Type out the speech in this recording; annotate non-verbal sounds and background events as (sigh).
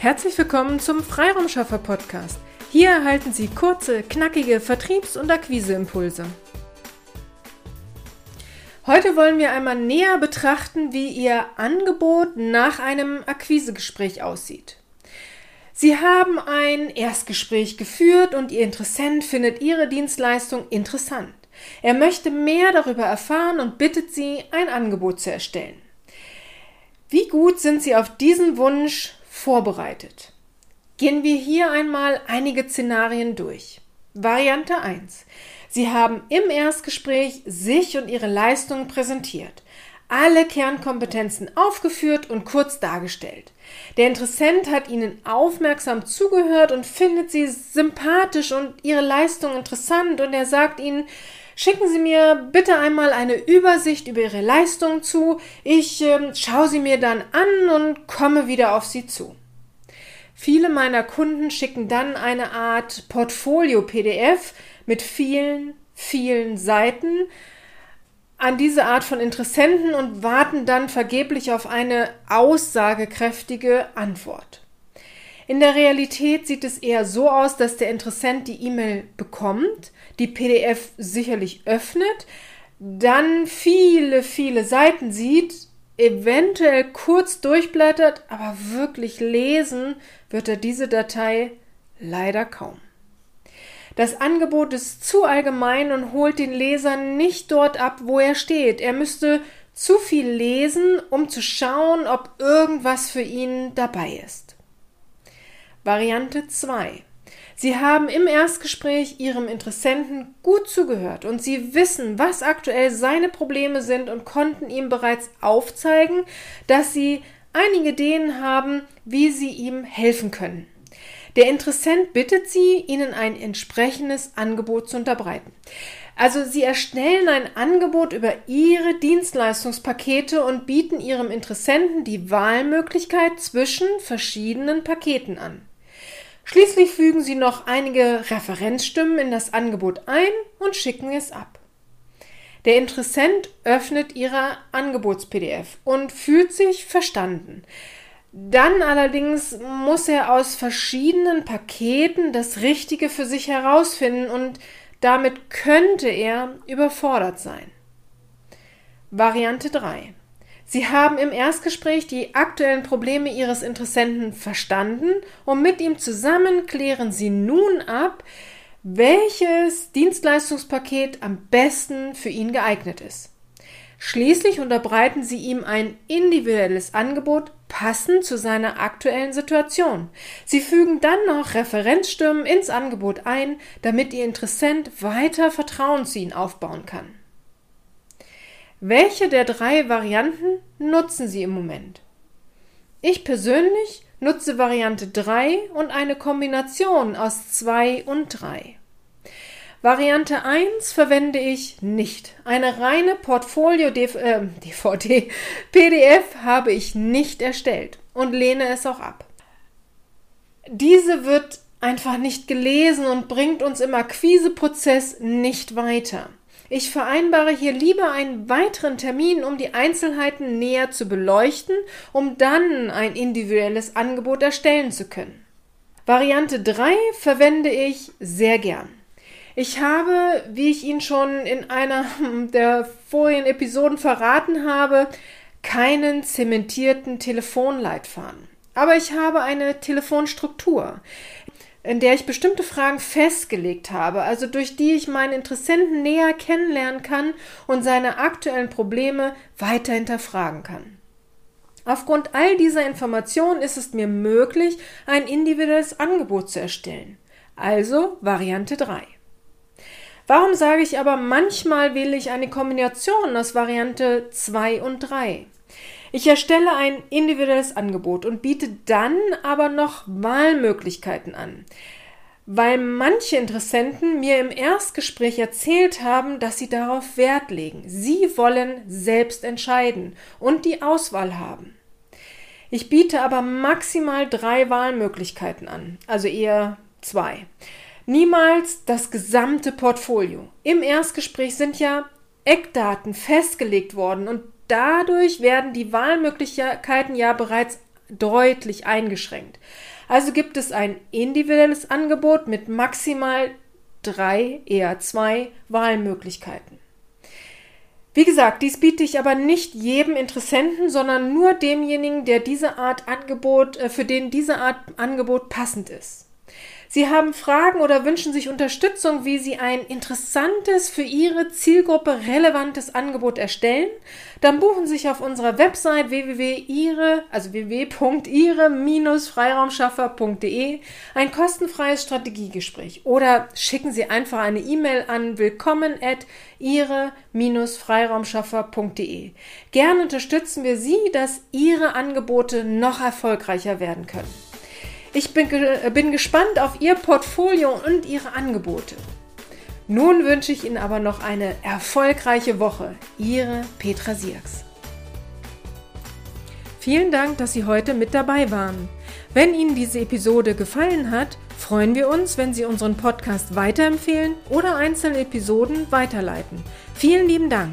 Herzlich willkommen zum Freiraumschaffer Podcast. Hier erhalten Sie kurze, knackige Vertriebs- und Akquiseimpulse. Heute wollen wir einmal näher betrachten, wie Ihr Angebot nach einem Akquisegespräch aussieht. Sie haben ein Erstgespräch geführt und Ihr Interessent findet Ihre Dienstleistung interessant. Er möchte mehr darüber erfahren und bittet Sie, ein Angebot zu erstellen. Wie gut sind Sie auf diesen Wunsch vorbereitet. Gehen wir hier einmal einige Szenarien durch. Variante 1. Sie haben im Erstgespräch sich und Ihre Leistungen präsentiert, alle Kernkompetenzen aufgeführt und kurz dargestellt. Der Interessent hat Ihnen aufmerksam zugehört und findet Sie sympathisch und Ihre Leistung interessant und er sagt Ihnen, Schicken Sie mir bitte einmal eine Übersicht über Ihre Leistungen zu. Ich äh, schaue sie mir dann an und komme wieder auf Sie zu. Viele meiner Kunden schicken dann eine Art Portfolio-PDF mit vielen, vielen Seiten an diese Art von Interessenten und warten dann vergeblich auf eine aussagekräftige Antwort. In der Realität sieht es eher so aus, dass der Interessent die E-Mail bekommt, die PDF sicherlich öffnet, dann viele, viele Seiten sieht, eventuell kurz durchblättert, aber wirklich lesen wird er diese Datei leider kaum. Das Angebot ist zu allgemein und holt den Leser nicht dort ab, wo er steht. Er müsste zu viel lesen, um zu schauen, ob irgendwas für ihn dabei ist. Variante 2. Sie haben im Erstgespräch Ihrem Interessenten gut zugehört und Sie wissen, was aktuell seine Probleme sind und konnten ihm bereits aufzeigen, dass Sie einige Ideen haben, wie Sie ihm helfen können. Der Interessent bittet Sie, Ihnen ein entsprechendes Angebot zu unterbreiten. Also Sie erstellen ein Angebot über Ihre Dienstleistungspakete und bieten Ihrem Interessenten die Wahlmöglichkeit zwischen verschiedenen Paketen an. Schließlich fügen Sie noch einige Referenzstimmen in das Angebot ein und schicken es ab. Der Interessent öffnet Ihre Angebots-PDF und fühlt sich verstanden. Dann allerdings muss er aus verschiedenen Paketen das Richtige für sich herausfinden und damit könnte er überfordert sein. Variante 3. Sie haben im Erstgespräch die aktuellen Probleme Ihres Interessenten verstanden und mit ihm zusammen klären Sie nun ab, welches Dienstleistungspaket am besten für ihn geeignet ist. Schließlich unterbreiten Sie ihm ein individuelles Angebot passend zu seiner aktuellen Situation. Sie fügen dann noch Referenzstimmen ins Angebot ein, damit Ihr Interessent weiter Vertrauen zu Ihnen aufbauen kann. Welche der drei Varianten nutzen Sie im Moment? Ich persönlich nutze Variante 3 und eine Kombination aus 2 und 3. Variante 1 verwende ich nicht. Eine reine Portfolio DVD äh, (laughs) habe ich nicht erstellt und lehne es auch ab. Diese wird einfach nicht gelesen und bringt uns im Akquiseprozess nicht weiter. Ich vereinbare hier lieber einen weiteren Termin, um die Einzelheiten näher zu beleuchten, um dann ein individuelles Angebot erstellen zu können. Variante 3 verwende ich sehr gern. Ich habe, wie ich Ihnen schon in einer (laughs) der vorigen Episoden verraten habe, keinen zementierten Telefonleitfaden. Aber ich habe eine Telefonstruktur in der ich bestimmte Fragen festgelegt habe, also durch die ich meinen Interessenten näher kennenlernen kann und seine aktuellen Probleme weiter hinterfragen kann. Aufgrund all dieser Informationen ist es mir möglich, ein individuelles Angebot zu erstellen. Also Variante 3. Warum sage ich aber manchmal wähle ich eine Kombination aus Variante 2 und 3? Ich erstelle ein individuelles Angebot und biete dann aber noch Wahlmöglichkeiten an. Weil manche Interessenten mir im Erstgespräch erzählt haben, dass sie darauf Wert legen. Sie wollen selbst entscheiden und die Auswahl haben. Ich biete aber maximal drei Wahlmöglichkeiten an, also eher zwei. Niemals das gesamte Portfolio. Im Erstgespräch sind ja Eckdaten festgelegt worden und dadurch werden die Wahlmöglichkeiten ja bereits deutlich eingeschränkt. Also gibt es ein individuelles Angebot mit maximal drei, eher zwei Wahlmöglichkeiten. Wie gesagt, dies biete ich aber nicht jedem Interessenten, sondern nur demjenigen, der diese Art Angebot, äh, für den diese Art Angebot passend ist. Sie haben Fragen oder wünschen sich Unterstützung, wie Sie ein interessantes, für Ihre Zielgruppe relevantes Angebot erstellen, dann buchen Sie sich auf unserer Website www.ihre, also www.ihre-freiraumschaffer.de ein kostenfreies Strategiegespräch oder schicken Sie einfach eine E-Mail an willkommen at ihre-freiraumschaffer.de. Gern unterstützen wir Sie, dass Ihre Angebote noch erfolgreicher werden können. Ich bin, bin gespannt auf Ihr Portfolio und Ihre Angebote. Nun wünsche ich Ihnen aber noch eine erfolgreiche Woche. Ihre Petra Sierks. Vielen Dank, dass Sie heute mit dabei waren. Wenn Ihnen diese Episode gefallen hat, freuen wir uns, wenn Sie unseren Podcast weiterempfehlen oder einzelne Episoden weiterleiten. Vielen lieben Dank.